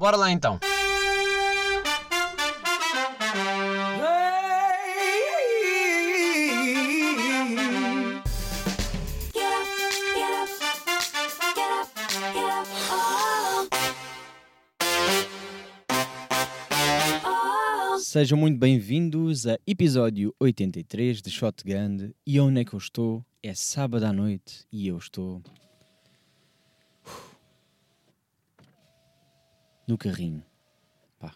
Bora lá então. Sejam muito bem-vindos a episódio 83 de Shotgun. E onde é que eu estou? É sábado à noite e eu estou. No carrinho. Pá.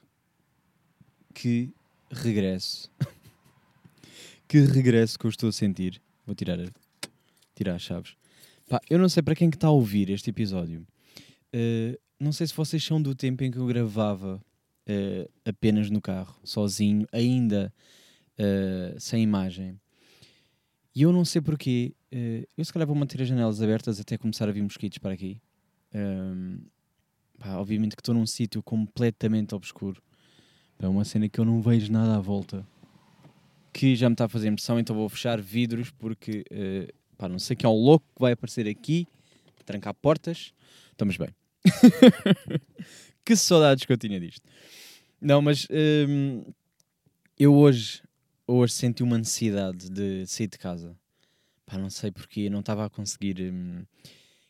Que regresso. que regresso que eu estou a sentir. Vou tirar, a... tirar as chaves. Pá, eu não sei para quem que está a ouvir este episódio. Uh, não sei se vocês são do tempo em que eu gravava uh, apenas no carro, sozinho, ainda uh, sem imagem. E eu não sei porquê. Eu se calhar vou manter as janelas abertas até começar a vir mosquitos para aqui. Um, pá, obviamente que estou num sítio completamente obscuro. É uma cena que eu não vejo nada à volta. Que já me está a fazer impressão, então vou fechar vidros porque uh, pá, não sei que é um louco que vai aparecer aqui, trancar portas. Estamos bem. que saudades que eu tinha disto. Não, mas hum, eu hoje, hoje senti uma necessidade de sair de casa. Pá, não sei porquê, não estava a conseguir. Hum,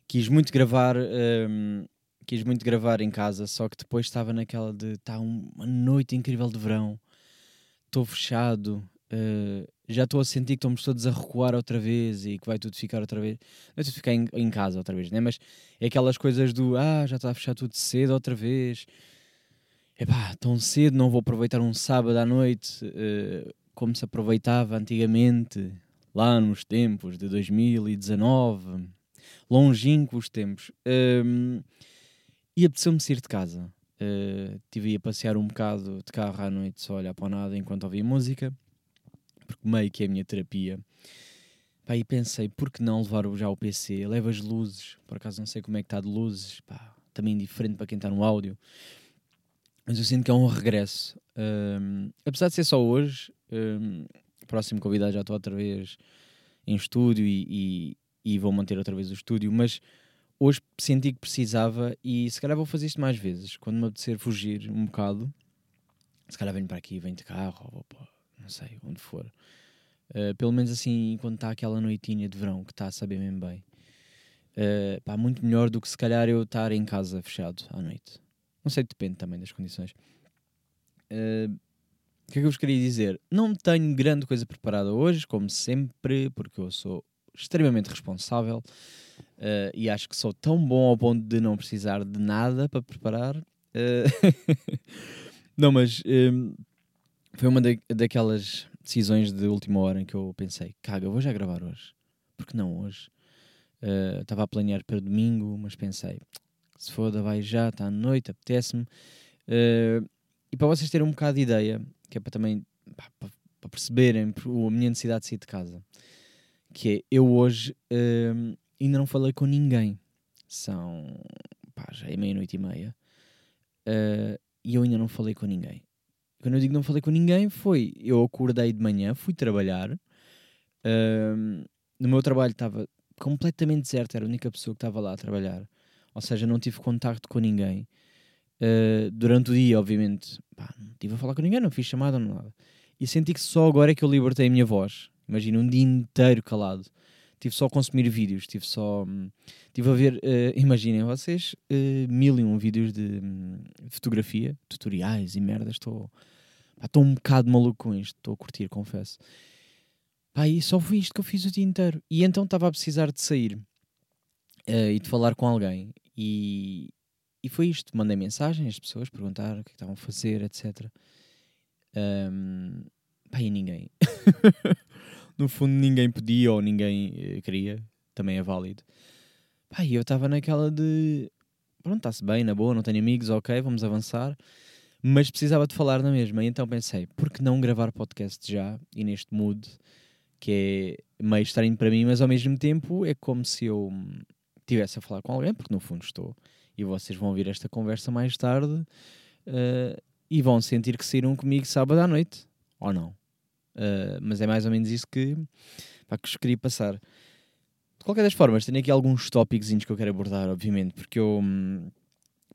quis muito gravar. Hum, quis muito gravar em casa, só que depois estava naquela de está uma noite incrível de verão, estou fechado, uh, já estou a sentir que estamos todos a recuar outra vez e que vai tudo ficar outra vez. Não é tudo ficar em, em, casa outra vez, né? mas é aquelas coisas do ah, já está a fechar tudo cedo outra vez. Epá, tão cedo não vou aproveitar um sábado à noite uh, como se aproveitava antigamente, lá nos tempos de 2019, longínquos tempos. Um, e apeteceu-me sair de casa. Uh, tive a passear um bocado de carro à noite, só olhar para nada enquanto ouvia música porque meio que é a minha terapia. Pá, e pensei, por que não levar já o PC? Leva as luzes, por acaso não sei como é que está de luzes, pá, também diferente para quem está no áudio. Mas eu sinto que é um regresso. Um, apesar de ser só hoje, um, próximo convidado já estou outra vez em estúdio e, e, e, vou manter outra vez o estúdio, mas hoje senti que precisava e se calhar vou fazer isto mais vezes. Quando me apetecer fugir um bocado, se calhar venho para aqui, venho de carro, ou vou não sei, onde for. Uh, pelo menos assim, quando está aquela noitinha de verão que está a saber mesmo bem. Uh, pá, muito melhor do que se calhar eu estar em casa fechado à noite. Não sei, depende também das condições. Uh, o que é que eu vos queria dizer? Não tenho grande coisa preparada hoje, como sempre, porque eu sou extremamente responsável uh, e acho que sou tão bom ao ponto de não precisar de nada para preparar. Uh, não, mas foi uma da, daquelas decisões de última hora em que eu pensei: caga, vou já gravar hoje. Porque não hoje? Eh, estava uh, a planear para domingo, mas pensei: se foda, vai já, está à noite, apetece-me. E para vocês terem um bocado de ideia, que é para também pá, para, para, perceberem a minha necessidade de sair de casa, que é eu hoje uh, ainda não falei com ninguém. São pá, já é meia-noite e meia. e eu ainda não falei com ninguém. Quando eu digo não falei com ninguém, foi eu acordei de manhã, fui trabalhar. Uh, no meu trabalho estava completamente deserto, era a única pessoa que estava lá a trabalhar. Ou seja, não tive contacto com ninguém. Uh, durante o dia, obviamente, pá, não estive a falar com ninguém, não fiz chamada, não nada. E senti que só agora é que eu libertei a minha voz. Imagina, um dia inteiro calado. Tive só a consumir vídeos, tive só. Hum, tive a ver, uh, imaginem vocês, uh, mil e um vídeos de um, fotografia, tutoriais e merdas. Estou Estou um bocado maluco com isto, estou a curtir, confesso. Pá, e só foi isto que eu fiz o dia inteiro. E então estava a precisar de sair uh, e de falar com alguém. E, e foi isto. Mandei mensagem às pessoas, perguntar o que, é estavam a fazer, etc. Um, pá, e ninguém. no fundo, ninguém podia ou ninguém uh, queria. Também é válido. Pá, eu estava naquela de. Pronto, está-se bem, na boa, não tenho amigos, ok, vamos avançar mas precisava de falar na mesma. E então pensei, por que não gravar podcast já e neste mood que é meio estranho para mim, mas ao mesmo tempo é como se eu estivesse a falar com alguém, porque no fundo estou. E vocês vão ouvir esta conversa mais tarde uh, e vão sentir que saíram comigo sábado à noite, ou não. Uh, mas é mais ou menos isso que, pá, que vos queria passar. De qualquer das formas, tenho aqui alguns tópicos que eu quero abordar, obviamente, porque eu. Hum,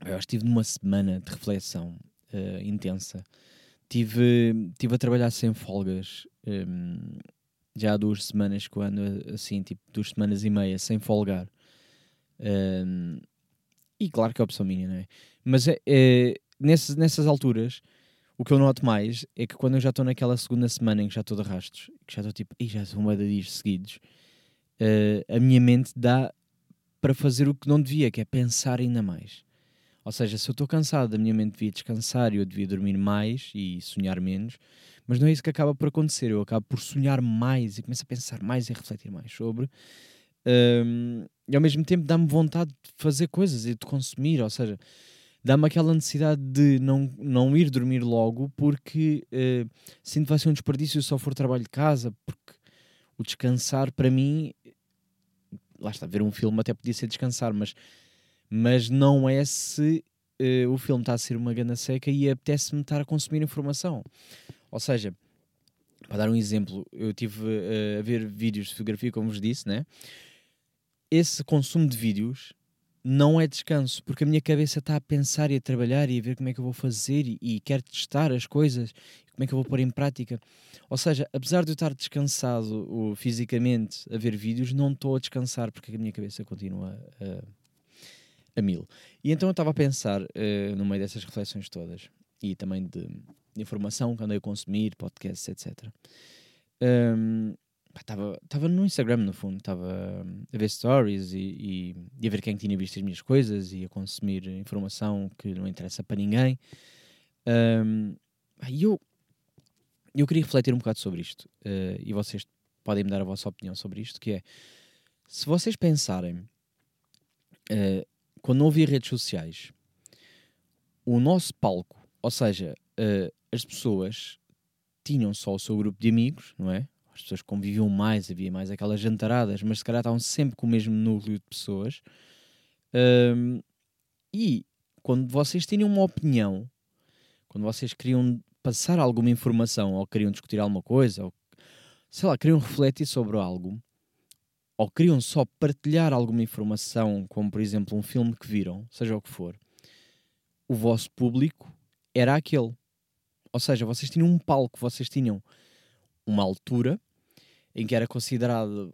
Eu acho que estive numa semana de reflexão uh, intensa. Tive, tive a trabalhar sem folgas. Um, já há duas semanas que eu ando assim, tipo, duas semanas e meia sem folgar. Um, e claro que é opção minha, não é? Mas é, é, nessas, nessas alturas, o que eu noto mais é que quando eu já estou naquela segunda semana em que já estou de arrastos, que já estou tipo, e já são uma de dias seguidos, uh, a minha mente dá para fazer o que não devia, que é pensar ainda mais. Ou seja, se eu estou cansado, a minha mente devia descansar e eu devia dormir mais e sonhar menos, mas não é isso que acaba por acontecer. Eu acabo por sonhar mais e começo a pensar mais e refletir mais sobre. Um, e ao mesmo tempo dá-me vontade de fazer coisas e de consumir, ou seja, dá-me aquela necessidade de não, não ir dormir logo porque uh, sinto que vai ser um desperdício se só for trabalho de casa, porque o descansar para mim, lá está, ver um filme até podia ser descansar, mas, mas não é se uh, o filme está a ser uma gana seca e apetece-me estar a consumir informação. Ou seja, para dar um exemplo, eu tive uh, a ver vídeos de fotografia, como vos disse, né? Esse consumo de vídeos não é descanso, porque a minha cabeça está a pensar e a trabalhar e a ver como é que eu vou fazer e, e quero testar as coisas, como é que eu vou pôr em prática. Ou seja, apesar de eu estar descansado ou, fisicamente a ver vídeos, não estou a descansar porque a minha cabeça continua a, a mil. E então eu estava a pensar uh, no meio dessas reflexões todas e também de, de informação que andei a consumir, podcasts, etc. Um, Estava no Instagram, no fundo. Estava a ver stories e, e, e, a ver quem tinha visto as minhas coisas e a consumir informação que não interessa para ninguém. Um, e eu, eu queria refletir um bocado sobre isto. Uh, e vocês podem me dar a vossa opinião sobre isto, que é... Se vocês pensarem... Uh, quando não havia redes sociais, o nosso palco, ou seja, uh, as pessoas tinham só o seu grupo de amigos, não é? As pessoas conviviam mais, havia mais aquelas jantaradas, mas se calhar estavam sempre com o mesmo núcleo de pessoas. Um, e quando vocês tinham uma opinião, quando vocês queriam passar alguma informação, ou queriam discutir alguma coisa, ou sei lá, queriam refletir sobre algo, ou queriam só partilhar alguma informação, como por exemplo um filme que viram, seja o que for, o vosso público era aquele. Ou seja, vocês tinham um palco, vocês tinham uma altura em que era considerado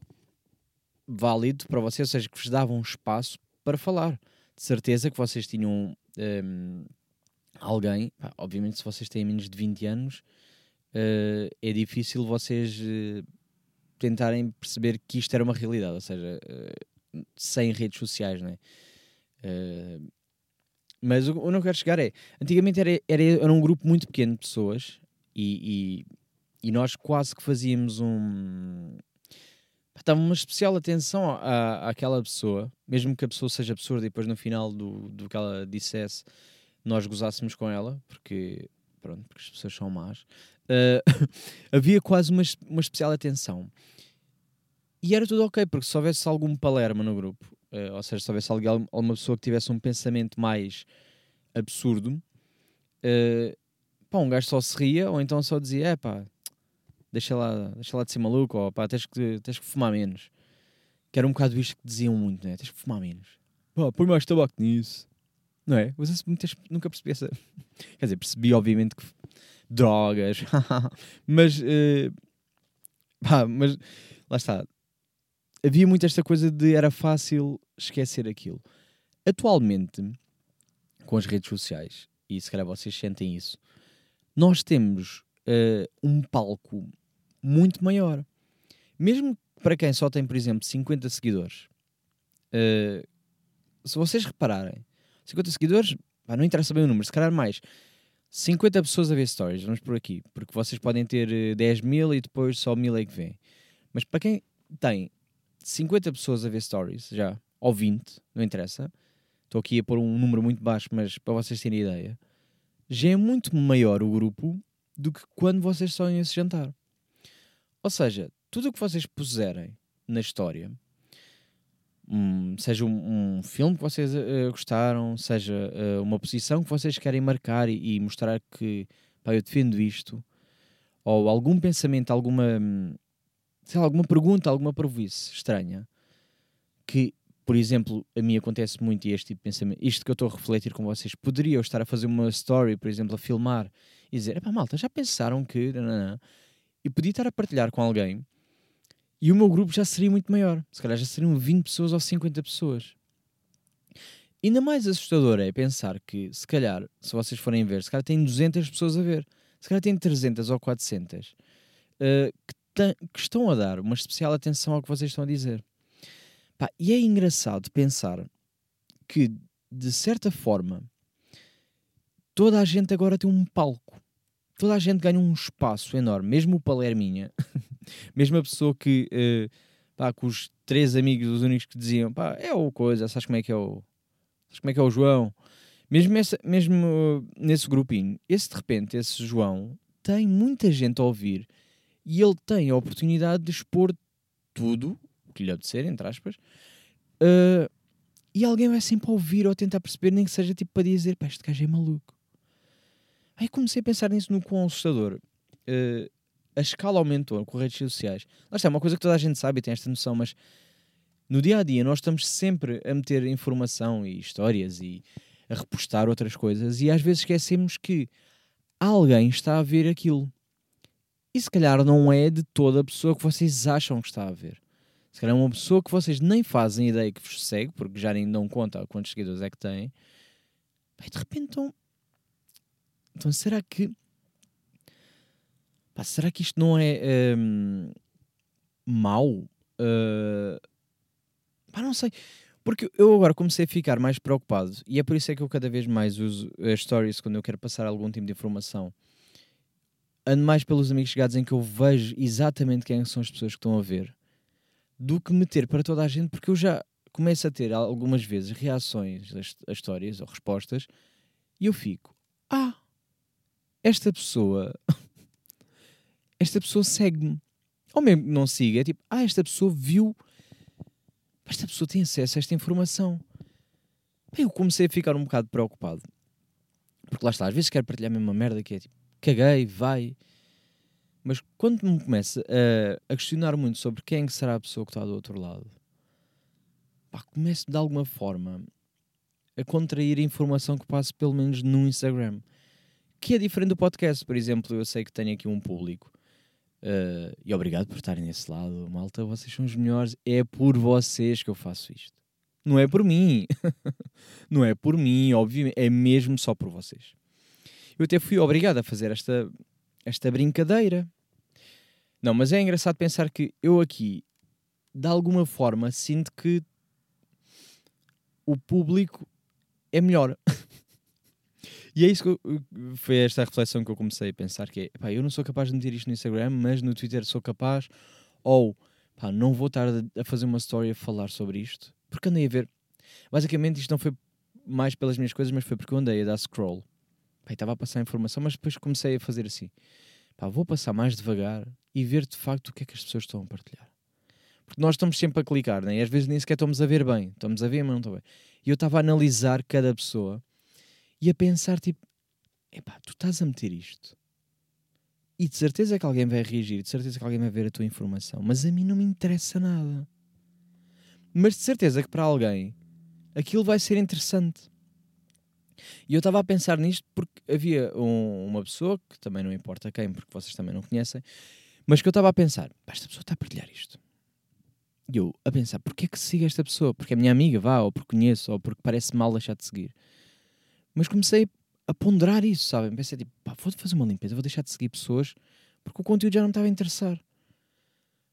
válido para vocês, ou seja, que vos davam um espaço para falar. De certeza que vocês tinham um, alguém, obviamente, se vocês têm menos de 20 anos, uh, é difícil vocês uh, tentarem perceber que isto era uma realidade, ou seja, uh, sem redes sociais, não é? mas o, o que eu quero chegar é, antigamente era, era, era um grupo muito pequeno de pessoas e, e e nós quase que fazíamos um. Estava uma especial atenção à, àquela pessoa, mesmo que a pessoa seja absurda e depois no final do, do que ela dissesse nós gozássemos com ela, porque, pronto, porque as pessoas são más. Uh, havia quase uma, uma especial atenção. E era tudo ok, porque se houvesse algum palerma no grupo, uh, ou seja, se houvesse alguém, alguma pessoa que tivesse um pensamento mais absurdo, uh, pá, um gajo só se ria ou então só dizia: é pá, deixa lá, deixa lá de ser maluco, ou pá, tens que, tens que fumar menos. Que era um bocado isto que diziam muito, né? Tens que fumar menos. Pá, põe mais tabaco nisso. Não é? Você nunca percebi essa. Quer dizer, percebi, obviamente, que drogas, mas. Uh... Pá, mas lá está. Havia muito esta coisa de era fácil esquecer aquilo. Atualmente, com as redes sociais, e se calhar vocês sentem isso, nós temos uh, um palco muito maior. Mesmo para quem só tem, por exemplo, 50 seguidores, uh, se vocês repararem, 50 seguidores, não interessa bem o número, se calhar mais. 50 pessoas a ver stories, vamos por aqui, porque vocês podem ter 10 eh, mil e depois só mil é que vem. Mas para quem tem 50 pessoas a ver stories já, ou 20, não interessa, estou aqui a pôr um número muito baixo, mas para vocês terem ideia, já é muito maior o grupo do que quando vocês estão esse jantar. Ou seja, tudo o que vocês puserem na história, um, seja um, um, filme que vocês uh, gostaram, seja uh, uma posição que vocês querem marcar e, e mostrar que pá, eu defendo isto, ou algum pensamento, alguma, sei lá, alguma pergunta, alguma provice estranha, que por exemplo, a mim acontece muito este tipo de pensamento, isto que eu estou a refletir com vocês, poderia eu estar a fazer uma story, por exemplo, a filmar e dizer, epá, malta, já pensaram que... E podia estar a partilhar com alguém e o meu grupo já seria muito maior. Se calhar já seriam 20 pessoas ou 50 pessoas. Ainda mais assustador é pensar que, se calhar, se vocês forem ver, se calhar tem 200 pessoas a ver, se calhar tem 300 ou 400 uh, que, que, estão a dar uma especial atenção ao que vocês estão a dizer. Pá, e é engraçado pensar que, de certa forma, toda a gente agora tem um palco. Toda a gente ganha um espaço enorme. Mesmo o Palerminha, mesmo a pessoa que, uh, pá, com os três amigos, os únicos que diziam, pá, é o coisa, sabes como é que é o. Sabes como é que é o João? Mesmo, essa, mesmo uh, nesse grupinho, esse de repente, esse João, tem muita gente a ouvir e ele tem a oportunidade de expor tudo que lhe apetecer, entre aspas, uh, e alguém vai sempre ouvir ou tentar perceber, nem que seja tipo para dizer, pá, este gajo é maluco. Aí comecei a pensar nisso no quão assustador. Uh, a escala aumentou com redes sociais. Lá está, é uma coisa que toda a gente sabe e tem esta noção, mas no dia a dia nós estamos sempre a meter informação e histórias e a repostar outras coisas e às vezes esquecemos que alguém está a ver aquilo. E se calhar não é de toda a pessoa que vocês acham que está a ver. Se calhar é uma pessoa que vocês nem fazem ideia que vos segue, porque já nem dão conta quantos seguidores é que têm. E de repente então. Então será que. Pá, será que isto não é um, mau? Uh, pá, não sei. Porque eu agora comecei a ficar mais preocupado e é por isso é que eu cada vez mais uso as stories quando eu quero passar algum tipo de informação. Ando mais pelos amigos chegados em que eu vejo exatamente quem são as pessoas que estão a ver do que meter para toda a gente, porque eu já começo a ter algumas vezes reações a, histórias ou respostas e eu fico, ah, esta pessoa, esta pessoa segue-me. Ou mesmo não siga, é tipo, ah, esta pessoa viu, esta pessoa tem acesso a esta informação. Eu comecei a ficar um bocado preocupado. Porque lá está, às vezes quero partilhar a mesma merda que é tipo, caguei, vai. Mas quando me começa a, a, questionar muito sobre quem será a pessoa que está do outro lado, pá, começo de alguma forma a contrair a informação que passo pelo menos no Instagram. Que é diferente do podcast, por exemplo, eu sei que tenho aqui um público. Uh, e obrigado por estarem nesse lado, malta. Vocês são os melhores. É por vocês que eu faço isto. Não é por mim. não é por mim, obviamente. É mesmo só por vocês. Eu até fui obrigado a fazer esta, esta brincadeira. Não, mas é engraçado pensar que eu aqui, de alguma forma, sinto que o público é melhor. e é isso que eu, foi esta reflexão que eu comecei a pensar que é, pá, eu não sou capaz de meter isto no Instagram, mas no Twitter sou capaz, ou pá, não vou estar a fazer uma story a falar sobre isto, porque andei a ver. Basicamente isto não foi mais pelas minhas coisas, mas foi porque eu andei a dar scroll. Pá, estava a passar a informação, mas depois comecei a fazer assim. Pá, vou passar mais devagar e ver de facto o que é que as pessoas estão a partilhar. Porque nós estamos sempre a clicar, né? e às vezes nem sequer estamos a ver bem. Estamos a ver, mas não estou bem. E eu estava a analisar cada pessoa e a pensar, tipo, epá, tu estás a meter isto. E de certeza que alguém vai reagir, de certeza que alguém vai ver a tua informação, mas a mim não me interessa nada. Mas de certeza que para alguém aquilo vai ser interessante. E eu estava a pensar nisto porque havia um, uma pessoa, que também não importa quem, porque vocês também não conhecem, mas que eu estava a pensar, esta pessoa está a partilhar isto. E eu a pensar, porquê é que siga esta pessoa? Porque é minha amiga, vá, ou porque conheço, ou porque parece mal deixar de seguir. Mas comecei a ponderar isso, sabem? Pensei tipo, pá, vou fazer uma limpeza, vou deixar de seguir pessoas porque o conteúdo já não estava a interessar.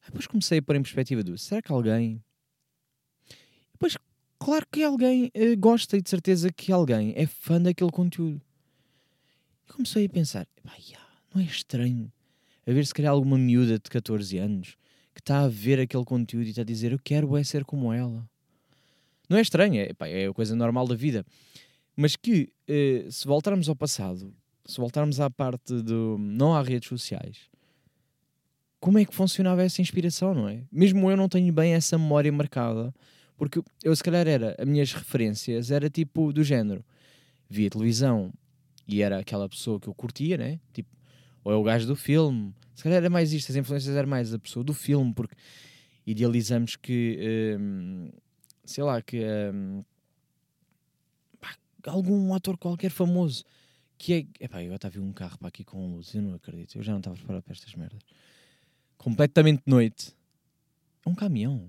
Depois comecei a pôr em perspectiva do, será que alguém... Depois, claro que alguém uh, gosta e de certeza que alguém é fã daquele conteúdo. E comecei a pensar, pá, yeah, não é estranho a ver se calhar alguma miúda de 14 anos que está a ver aquele conteúdo e está a dizer eu quero é ser como ela. Não é estranho, é, pá, é a coisa normal da vida. Mas que eh, se voltarmos ao passado, se voltarmos à parte do não há redes sociais, como é que funcionava essa inspiração, não é? Mesmo eu não tenho bem essa memória marcada, porque eu se calhar era, as minhas referências era tipo do género, via televisão e era aquela pessoa que eu curtia, né? Tipo, ou é o gajo do filme. Se calhar era mais isto, as influências eram mais a pessoa do filme, porque idealizamos que, hum, sei lá, que hum, algum ator qualquer famoso que é. Epá, eu estava a ver um carro para aqui com luz, eu não acredito, eu já não estava preparado para estas merdas. Completamente de noite. Um caminhão.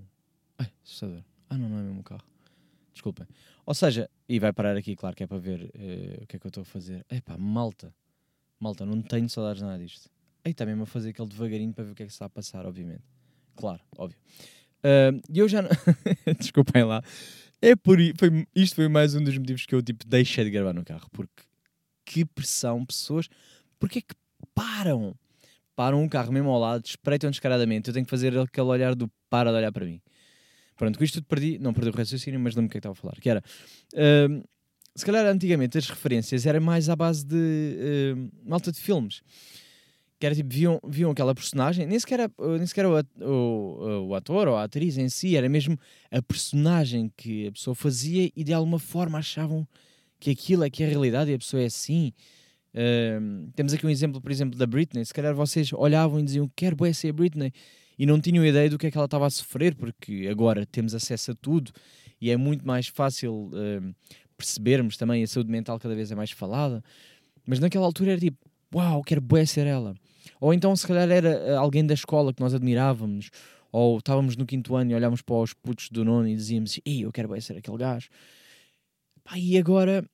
Ai, assustador. Ah, não, não é mesmo um carro. Desculpem. Ou seja, e vai parar aqui, claro que é para ver uh, o que é que eu estou a fazer. Epá, malta. Malta, não tenho saudades nada disto. E está mesmo a fazer aquele devagarinho para ver o que é que está a passar, obviamente. Claro, óbvio. E uh, eu já. Desculpem lá. É por foi, isto foi mais um dos motivos que eu tipo deixei de gravar no carro, porque que pressão, pessoas, porque é que param? Param um carro mesmo ao lado, espreitam descaradamente. Eu tenho que fazer aquele olhar do para de olhar para mim. Pronto, com isto tudo perdi, não perdi o raciocínio, mas lembro-me o que é estava a falar. Que era, uh, se calhar antigamente as referências eram mais à base de uh, malta de filmes que era tipo, viam, viam aquela personagem, nem sequer, era, nem sequer o, o, o ator ou a atriz em si, era mesmo a personagem que a pessoa fazia e de alguma forma achavam que aquilo é que é a realidade e a pessoa é assim. Uh, temos aqui um exemplo, por exemplo, da Britney. Se calhar vocês olhavam e diziam quero bué ser a Britney e não tinham ideia do que é que ela estava a sofrer, porque agora temos acesso a tudo e é muito mais fácil uh, percebermos também a saúde mental cada vez é mais falada. Mas naquela altura era tipo, uau, quero bué ser ela. Ou então, se calhar, era eh, alguém da escola que nós admirávamos, ou estávamos no quinto ano e olhámos para os putos do nono e dizíamos: Ei, eu quero bem ser aquele gajo. Pá, e agora,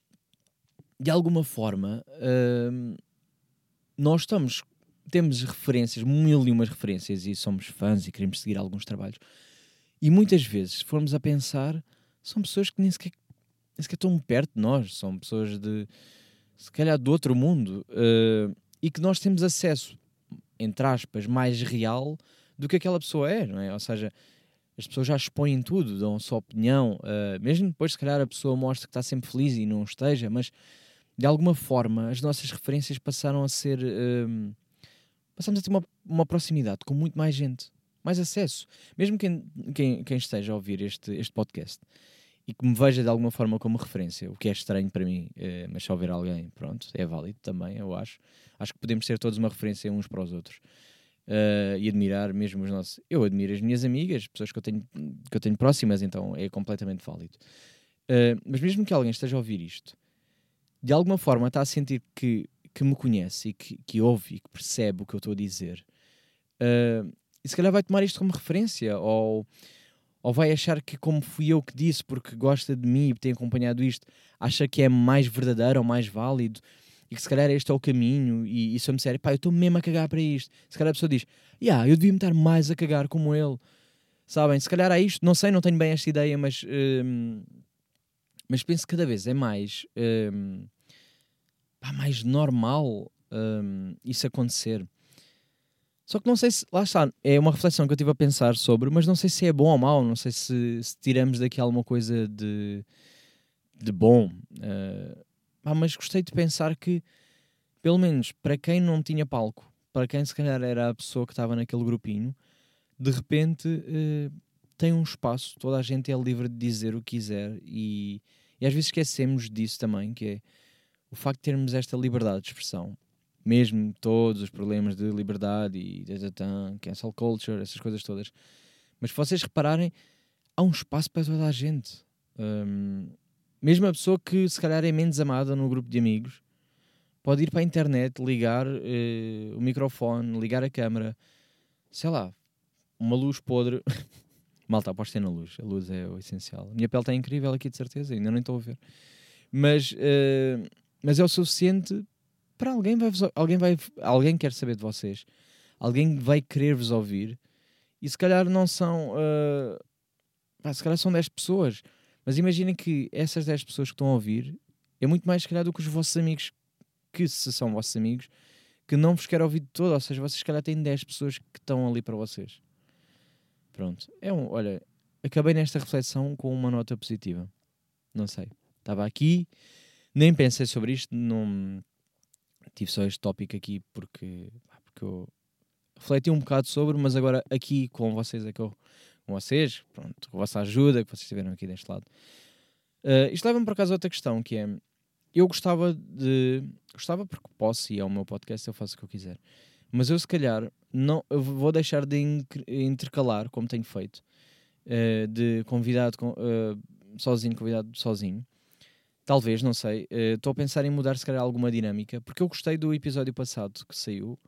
de alguma forma, hum, nós estamos, temos referências, mil e umas referências, e somos fãs e queremos seguir alguns trabalhos. E muitas vezes, se formos a pensar, são pessoas que nem sequer, nem sequer estão perto de nós, são pessoas de, se calhar, do outro mundo, uh, e que nós temos acesso entre aspas, mais real do que aquela pessoa é, não é? Ou seja, as pessoas já expõem tudo, dão a sua opinião, uh, mesmo depois, se calhar, a pessoa mostra que está sempre feliz e não esteja, mas de alguma forma as nossas referências passaram a ser. Uh, passamos a ter uma, uma proximidade com muito mais gente, mais acesso. Mesmo quem, quem, quem esteja a ouvir este, este podcast e que me veja de alguma forma como referência, o que é estranho para mim, uh, mas se houver alguém, pronto, é válido também, eu acho. Acho que podemos ser todos uma referência uns para os outros. Uh, e admirar mesmo os nossos. Eu admiro as minhas amigas, pessoas que eu tenho, que eu tenho próximas, então é completamente válido. Uh, mas mesmo que alguém esteja a ouvir isto, de alguma forma está a sentir que, que me conhece e que, que ouve e que percebe o que eu estou a dizer, uh, e se calhar vai tomar isto como referência, ou, ou vai achar que, como fui eu que disse, porque gosta de mim e tem acompanhado isto, acha que é mais verdadeiro ou mais válido e que se calhar este é o caminho, e, e se eu me disser, pá, eu estou mesmo a cagar para isto, se calhar a pessoa diz, yeah, eu devia me estar mais a cagar como ele, sabem? Se calhar há isto, não sei, não tenho bem esta ideia, mas, hum, mas penso que cada vez é mais, hum, pá, mais normal hum, isso acontecer. Só que não sei se, lá está, é uma reflexão que eu estive a pensar sobre, mas não sei se é bom ou mau, não sei se, se tiramos daqui alguma coisa de, de bom. Uh, ah, mas gostei de pensar que, pelo menos para quem não tinha palco, para quem se calhar era a pessoa que estava naquele grupinho, de repente uh, tem um espaço, toda a gente é livre de dizer o que quiser e, e às vezes esquecemos disso também, que é o facto de termos esta liberdade de expressão, mesmo todos os problemas de liberdade e cancel culture, essas coisas todas. Mas se vocês repararem, há um espaço para toda a gente. Um, mesmo a pessoa que se calhar é menos amada no grupo de amigos pode ir para a internet, ligar uh, o microfone, ligar a câmera, sei lá, uma luz podre. Malta, apostem na luz, a luz é o essencial. A minha pele está incrível aqui, de certeza, ainda nem estou a ver. Mas, uh, mas é o suficiente para alguém vai, alguém vai alguém quer saber de vocês, alguém vai querer vos ouvir e se calhar não são uh, se calhar são 10 pessoas mas imaginem que essas 10 pessoas que estão a ouvir é muito mais, se calhar, do que os vossos amigos, que se são vossos amigos, que não vos querem ouvir de todo. Ou seja, vocês, se calhar, têm 10 pessoas que estão ali para vocês. Pronto. É um, olha, acabei nesta reflexão com uma nota positiva. Não sei. Estava aqui, nem pensei sobre isto, não tive só este tópico aqui porque, porque eu refleti um bocado sobre, mas agora aqui com vocês é que eu com vocês, pronto, com a vossa ajuda que vocês tiveram aqui deste lado. Uh, isto leva-me por acaso a outra questão, que é, eu gostava de, gostava porque posso e é o meu podcast, eu faço o que eu quiser, mas eu se calhar não, eu vou deixar de intercalar, como tenho feito, uh, de convidado uh, sozinho, convidado sozinho. Talvez, não sei. Estou a pensar em mudar, se calhar, alguma dinâmica, porque eu gostei do episódio passado que saiu,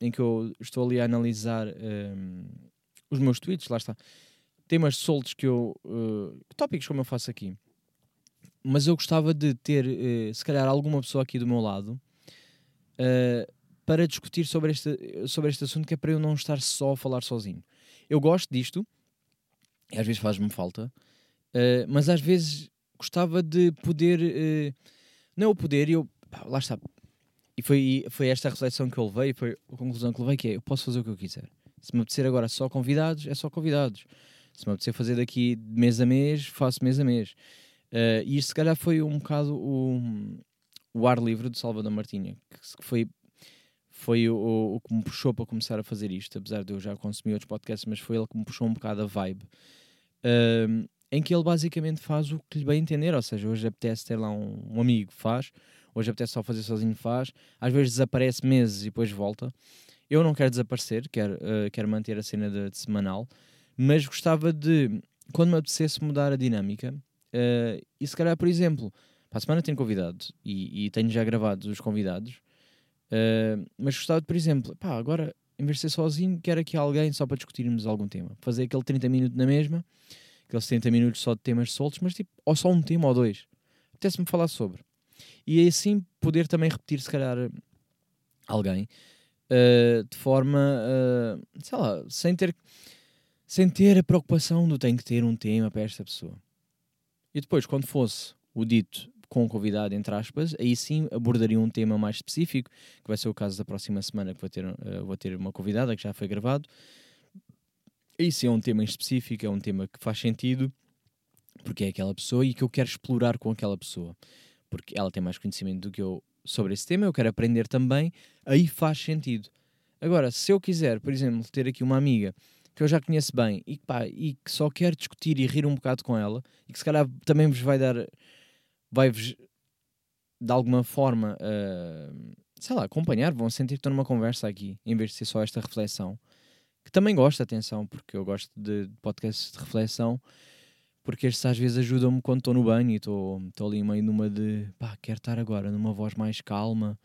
em que eu estou ali a analisar os meus tweets, lá está. Temas soltos que eu. tópicos como eu faço aqui mas eu gostava de ter, uh, se calhar, alguma pessoa aqui do meu lado uh, para discutir sobre este, sobre este assunto, que é para eu não estar só a falar sozinho. Eu gosto disto, às vezes faz-me falta, uh, mas às vezes gostava de poder. não o poder, eu. Pá, lá está. E foi, foi esta a reflexão que eu levei, foi a conclusão que levei, que é, eu posso fazer o que eu quiser. Se me apetecer agora só convidados, é só convidados. Se me apetecer fazer daqui mês a mês, faço mês a mês. Uh, e isto se calhar foi um bocado o, o ar livre de Salvador Martinha, que foi, foi o, o, que me puxou para começar a fazer isto, apesar de eu já consumir outros podcasts, mas foi ele que me puxou um bocado a vibe. Uh, em que ele basicamente faz o que lhe bem entender, ou seja, hoje apetece ter lá um, um amigo, faz, hoje apetece só fazer sozinho, faz, às vezes desaparece meses e depois volta. Eu não quero desaparecer, quero, uh, quero manter a cena de, de semanal, mas gostava de, quando me apetecesse mudar a dinâmica, Uh, e se calhar, por exemplo, para a semana tenho convidados e, e tenho já gravado os convidados, uh, mas gostava de, por exemplo, pá, agora em vez de ser sozinho, quero aqui alguém só para discutirmos algum tema. Fazer aquele 30 minutos na mesma, aqueles 30 minutos só de temas soltos, mas tipo, ou só um tema ou dois. Apetece-me falar sobre. E assim poder também repetir, se calhar, alguém uh, de forma, uh, sei lá, sem ter, sem ter a preocupação do tenho que ter um tema para esta pessoa. E depois, quando fosse o dito com o convidado, entre aspas, aí sim abordaria um tema mais específico, que vai ser o caso da próxima semana, que vou ter, uh, vou ter uma convidada que já foi gravado. Sim é um tema em específico, é um tema que faz sentido, porque é aquela pessoa e que eu quero explorar com aquela pessoa. Porque ela tem mais conhecimento do que eu sobre esse tema, eu quero aprender também, aí faz sentido. Agora, se eu quiser, por exemplo, ter aqui uma amiga que eu já conheço bem e, pá, e que só quero discutir e rir um bocado com ela e que se calhar também vos vai dar, vai-vos de alguma forma, uh, sei lá, acompanhar, vão sentir que estou numa conversa aqui, em vez de ser só esta reflexão. Que também gosto, atenção, porque eu gosto de podcasts de reflexão, porque estes às vezes ajudam-me quando estou no banho e estou ali meio numa de pá, quero estar agora numa voz mais calma,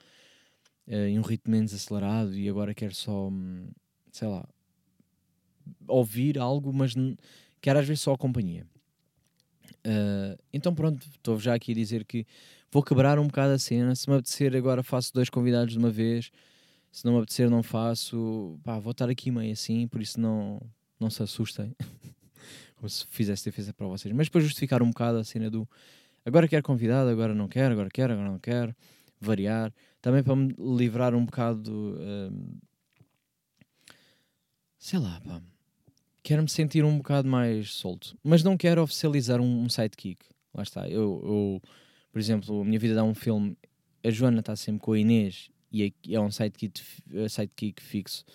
uh, em um ritmo menos acelerado e agora quero só, hum, sei lá, ouvir algo, mas quero às vezes só a companhia. Uh, então pronto, estou já aqui a dizer que vou quebrar um bocado a cena. Se me apetecer agora faço dois convidados de uma vez. Se não me apetecer não faço. Pá, vou estar aqui meio assim, por isso não, não se assustem. Como se fizesse defesa para vocês. Mas para justificar um bocado a cena do agora quero convidado, agora não quero, agora quero, agora não quero. Variar. Também para me livrar um bocado. Uh, sei lá, pá quero-me sentir um bocado mais solto, mas não quero oficializar um, um sidekick. Lá está, eu, eu, por exemplo, a minha vida dá um filme, a Joana está sempre com a Inês e é, é um sidekick, uh, sidekick fixo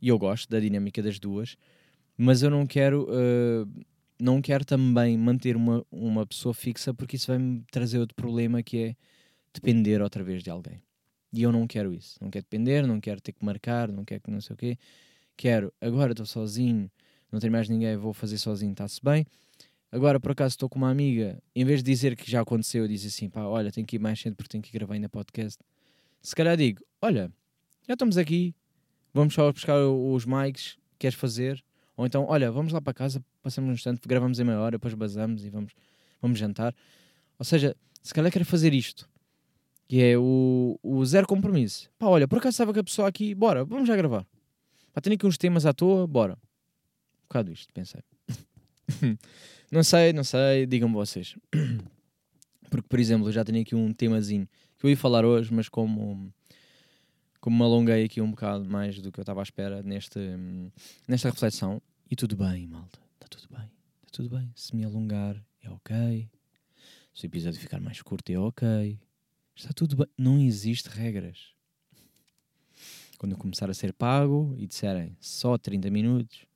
e eu gosto da dinâmica das duas, mas eu não quero, uh, não quero também manter uma, uma pessoa fixa porque isso vai-me trazer outro problema que é depender outra vez de alguém. E eu não quero isso. Não quero depender, não quero ter que marcar, não quero que não sei o quê. Quero, agora estou sozinho, não tenho mais ninguém, vou fazer sozinho, está-se bem. Agora, por acaso, estou com uma amiga, em vez de dizer que já aconteceu, eu disse assim: pá, olha, tenho que ir mais cedo porque tenho que gravar ainda podcast. Se calhar digo: olha, já estamos aqui, vamos só buscar os mics, queres fazer? Ou então, olha, vamos lá para casa, passamos um instante, gravamos em meia hora, depois basamos e vamos, vamos jantar. Ou seja, se calhar quero fazer isto, que é o, o zero compromisso. Pá, olha, por acaso estava com a pessoa aqui, bora, vamos já gravar. Pá, tenho aqui uns temas à toa, bora bocado isto, pensei. não sei, não sei, digam-me vocês. Porque, por exemplo, eu já tenho aqui um temazinho que eu ia falar hoje, mas como, como me alonguei aqui um bocado mais do que eu estava à espera neste, nesta reflexão, e tudo bem, malta, está tudo bem, está tudo bem. Se me alongar, é ok. Se o episódio ficar mais curto, é ok. Está tudo bem. Não existe regras. Quando eu começar a ser pago e disserem só 30 minutos,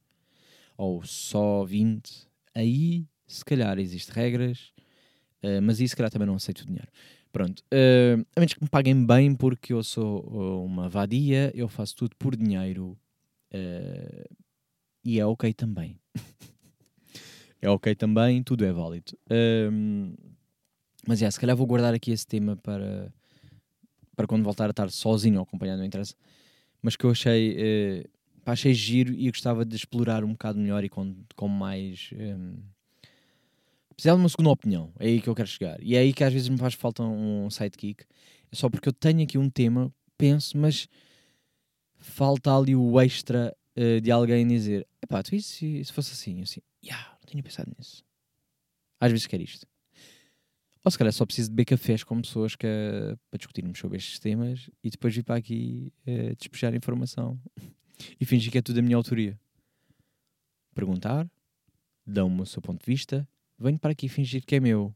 ou só 20, aí se calhar existem regras, uh, mas isso se calhar também não aceito o dinheiro. Pronto, uh, a menos que me paguem bem porque eu sou uma vadia, eu faço tudo por dinheiro. Uh, E é ok também. é ok também, tudo é válido. Um, mas é, se calhar vou guardar aqui esse tema para, para quando voltar a estar sozinho ou acompanhado, não interessa. Mas que eu achei, uh, achei giro e gostava de explorar um bocado melhor e com, com mais. Um, precisava de uma segunda opinião, é aí que eu quero chegar. E é aí que às vezes me faz falta um sidekick. É só porque eu tenho aqui um tema, penso, mas falta ali o extra uh, de alguém dizer: epá, tu isso se, se fosse assim? Eu assim, yeah, não tinha pensado nisso. Às vezes quero isto. Ou se calhar só preciso de beber cafés com pessoas que, para discutirmos sobre estes temas e depois vir para aqui uh, despejar informação e fingir que é tudo a minha autoria. Perguntar, dão-me o seu ponto de vista, venho para aqui fingir que é meu.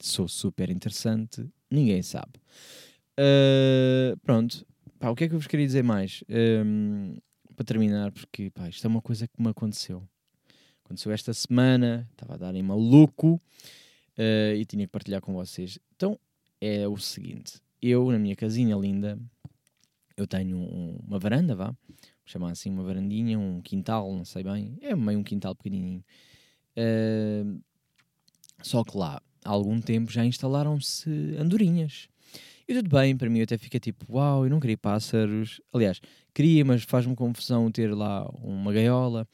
Sou super interessante, ninguém sabe. Uh, pronto, pá, o que é que eu vos queria dizer mais? Um, para terminar, porque pá, isto é uma coisa que me aconteceu. Aconteceu esta semana, estava a dar em maluco uh, e tinha que partilhar com vocês. Então é o seguinte: eu, na minha casinha linda, eu tenho um, uma varanda, vá, chamar assim uma varandinha, um quintal, não sei bem, é meio um quintal pequenininho. Uh, só que lá, há algum tempo já instalaram-se andorinhas. E tudo bem, para mim até fica tipo, uau, eu não queria pássaros. Aliás, queria, mas faz-me confusão ter lá uma gaiola,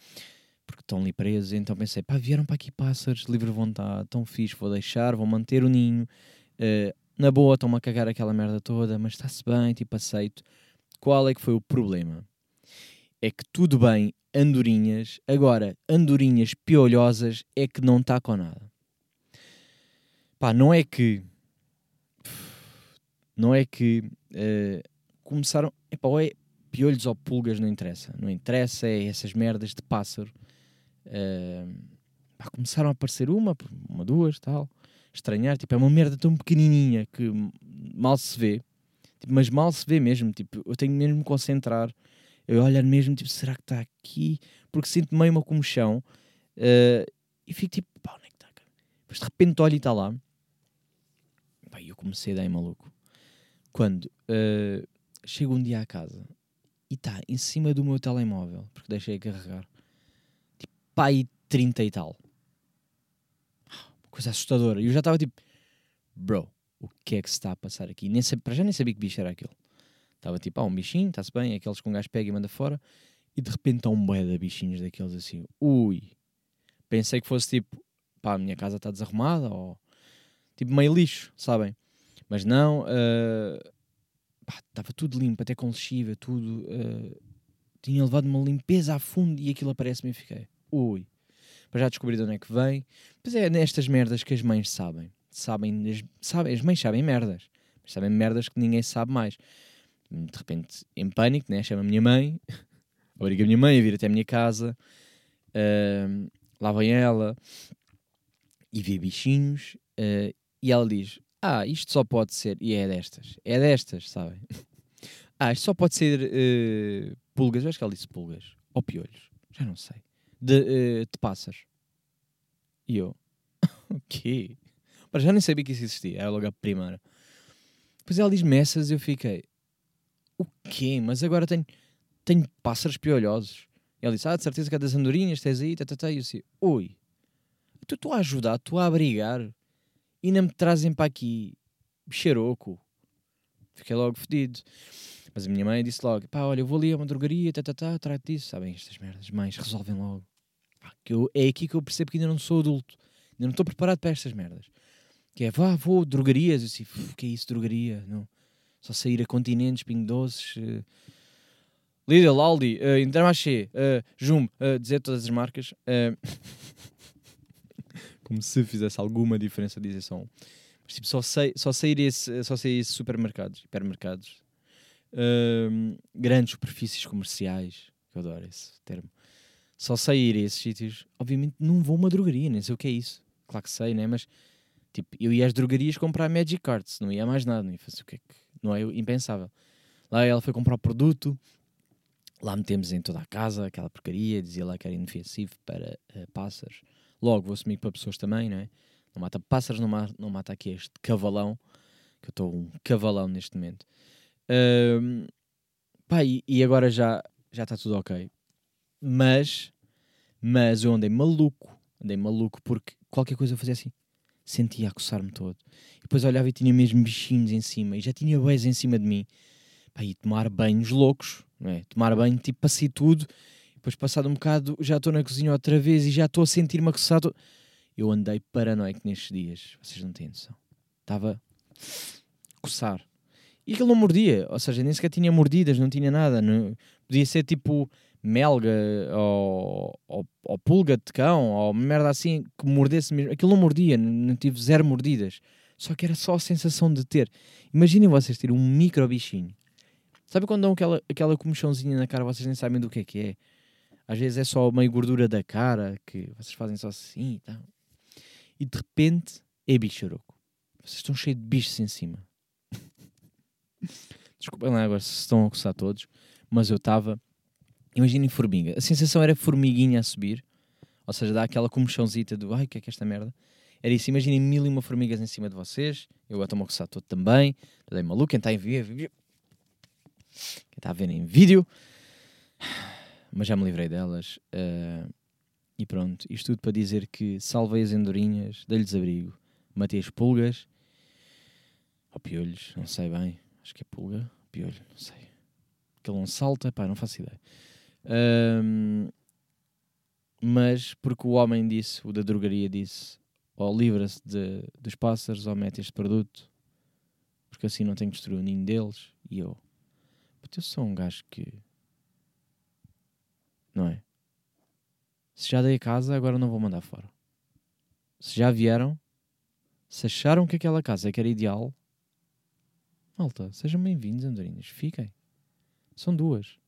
porque estão ali presos. Então pensei, pá, vieram para aqui pássaros, livre vontade, tão fixe, vou deixar, vou manter o ninho. Uh, na boa, estão-me a cagar aquela merda toda, mas está-se bem, tipo, aceito. Qual é que foi o problema? É que tudo bem, andorinhas, agora, andorinhas piolhosas é que não está com nada. Pá, não é que não é que uh, começaram. Epá, ou é piolhos ou pulgas, não interessa. Não interessa, é essas merdas de pássaro. Uh, pá, começaram a aparecer uma, uma, duas, tal. Estranhar, tipo, é uma merda tão pequenininha que mal se vê. Tipo, mas mal se vê mesmo. Tipo, eu tenho mesmo me concentrar. Eu olhar mesmo, tipo, será que está aqui? Porque sinto meio uma comichão. Uh, e fico tipo, pá, onde é que está? Mas de repente olho e está lá. Pá, eu comecei em maluco quando uh, chego um dia à casa e está em cima do meu telemóvel, porque deixei a carregar, tipo, pai 30 e tal. Uma coisa assustadora. E eu já estava tipo, bro, o que é que se está a passar aqui? Nem sei, para já nem sabia que bicho era aquele. Estava tipo, ah, um bichinho, está-se bem, aqueles que um gajo pega e manda fora. E de repente está um bué de bichinhos daqueles assim. Ui. Pensei que fosse tipo, pá, a minha casa está desarrumada ou tipo meio lixo, sabem? Mas não, estava uh, tudo limpo, até com lexívia, tudo. Uh, tinha levado uma limpeza a fundo e aquilo aparece-me e fiquei, ui. Para já descobrir de onde é que vem. Pois é, nestas merdas que as mães sabem. Sabem, as, sabem, as mães sabem merdas. Mas sabem merdas que ninguém sabe mais. De repente, em pânico, né? chama a minha mãe, obriga a minha mãe a vir até a minha casa. Uh, lá vem ela e vê bichinhos. E ela diz: ah, isto só pode ser, e é destas, é destas, sabem? ah, isto só pode ser uh, pulgas, acho que ela disse pulgas, ou piolhos, já não sei, de, uh, de pássaros. E eu, o quê? Mas já nem sabia que isso existia, era logo a primeira. Depois ela diz messas e eu fiquei, o quê? Mas agora tenho, tenho pássaros piolhosos. E ela disse, ah, de certeza que é das andorinhas, tens aí, tatatá. E eu disse, ui, tu estou a ajudar, estou a abrigar e ainda me trazem para aqui xeroco. Fiquei logo fedido. Mas a minha mãe disse logo: pá, olha, eu vou ali a uma drogaria, tá, tá, tá, trato disso. Sabem, estas merdas, mães, resolvem logo. Pá, que eu, é aqui que eu percebo que ainda não sou adulto. Ainda não estou preparado para estas merdas. Que é, vá, vou, drogarias. Eu assim, que é isso, drogaria? Não. Só sair a continentes, pingo doces. Uh... Lidl, Aldi, uh, Intermarché, uh, Jum, uh, dizer todas as marcas. Uh... como se fizesse alguma diferença dizer só um. Mas tipo, só sei, só esse, só sair supermercados, hipermercados, uh, grandes superfícies comerciais, que eu adoro esse termo. Só sair a esses sítios, obviamente não vou uma drogaria, nem sei o que é isso. Claro que sei, né? Mas tipo, eu ia às drogarias comprar Magic Cards, não ia mais nada, não ia fazer o que é que. Não é impensável. Lá ela foi comprar produto, lá metemos em toda a casa aquela porcaria, dizia lá que era inofensivo para uh, pássaros. Logo, vou assumir para pessoas também, não é? Não mata pássaros, não mata, não mata aqui este cavalão, que eu estou um cavalão neste momento. Um, pá, e, e, agora já já está tudo ok. Mas Mas eu andei maluco, andei maluco porque qualquer coisa eu fazia assim. Sentia a coçar-me todo. E depois olhava e tinha mesmo bichinhos em cima e já tinha beijos em cima de mim. Pá, e tomar banhos loucos, não é? Tomar banho, tipo, passei tudo. Depois, passado um bocado, já estou na cozinha outra vez e já estou a sentir-me a coçar. Tô... Eu andei paranoico nestes dias. Vocês não têm noção. Estava coçar. E aquilo não mordia. Ou seja, nem sequer tinha mordidas, não tinha nada. Não... Podia ser tipo melga ou, ou, ou, pulga de cão ou merda assim que mordesse mesmo. Aquilo não mordia, não tive zero mordidas. Só que era só a sensação de ter. Imaginem vocês terem um micro bichinho. Sabe quando dão aquela, aquela comichãozinha na cara, vocês nem sabem do que é que é? Às vezes é só meio gordura da cara que vocês fazem só assim e tal. E de repente é bicharoco. Vocês estão cheios de bichos em cima. Desculpem lá agora se estão a coçar todos, mas eu estava Imaginem formiga. A sensação era formiguinha a subir, ou seja, dá aquela comichãozita do ai, o que é que é esta merda? Era isso, imaginem mil e uma formigas em cima de vocês. Eu agora estou-me a coçar todo também. Dei maluco, quem está em vídeo. Quem está a ver em vídeo. Mas já me livrei delas. Uh, e pronto, isto tudo para dizer que salvei as andorinhas, dei-lhes abrigo, matei as pulgas, ou piolhos, não sei bem. Acho que é pulga, piolho, não sei. Que ele não salta, pá, não faço ideia. Um, mas porque o homem disse, o da drogaria disse, ou livra-se dos pássaros ou mete este produto, porque assim não tenho que destruir o ninho deles. E eu, puto, eu sou um gajo que. Não é? Se já dei a casa, agora não vou mandar fora. Se já vieram, se acharam que aquela casa é que era ideal, malta, sejam bem-vindos, andorinhas, fiquem. São duas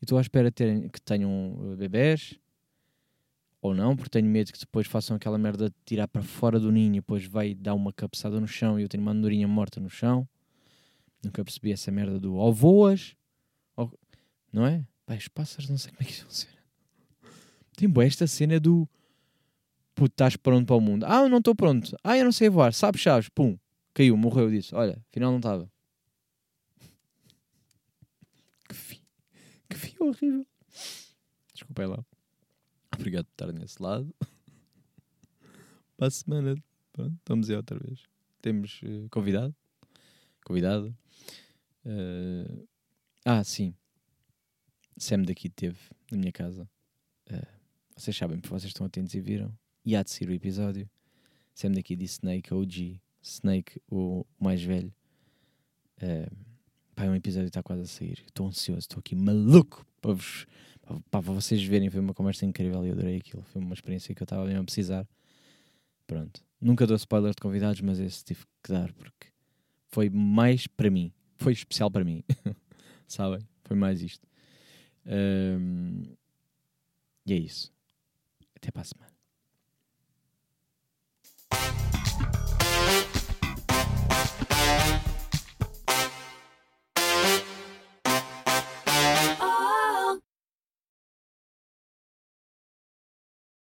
e estou à espera que tenham uh, bebés ou não, porque tenho medo que depois façam aquela merda de tirar para fora do ninho e depois vai dar uma cabeçada no chão e eu tenho uma andorinha morta no chão. Nunca percebi essa merda do ou voas, ou... não é? Pai, os pássaros não sei como é que funciona. Tem boa esta cena do puto, estás pronto para o mundo. Ah, eu não estou pronto. Ah, eu não sei voar. Sabes, chaves. Pum, caiu, morreu. Disse, olha, afinal não estava. Que fim horrível. Desculpem lá. Obrigado por estar nesse lado. Para a semana, pronto, estamos aí outra vez. Temos uh, convidado. Convidado. Uh, ah, sim. Sam daqui teve na minha casa. Uh, vocês sabem, porque vocês estão atentos e viram. E há de ser o episódio. Sam daqui disse Snake OG. Snake, o mais velho. Uh, Pá, um episódio está quase a sair. Estou ansioso, estou aqui maluco para, vos, para, para vocês verem. Foi uma conversa incrível e eu adorei aquilo. Foi uma experiência que eu estava mesmo a precisar. Pronto. Nunca dou spoiler de convidados, mas esse tive que dar porque foi mais para mim. Foi especial para mim. Sabem? Foi mais isto. Um, e é isso. Até para a semana.